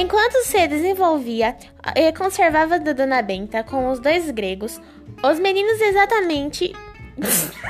Enquanto se desenvolvia e conservava da Dona Benta com os dois gregos, os meninos exatamente.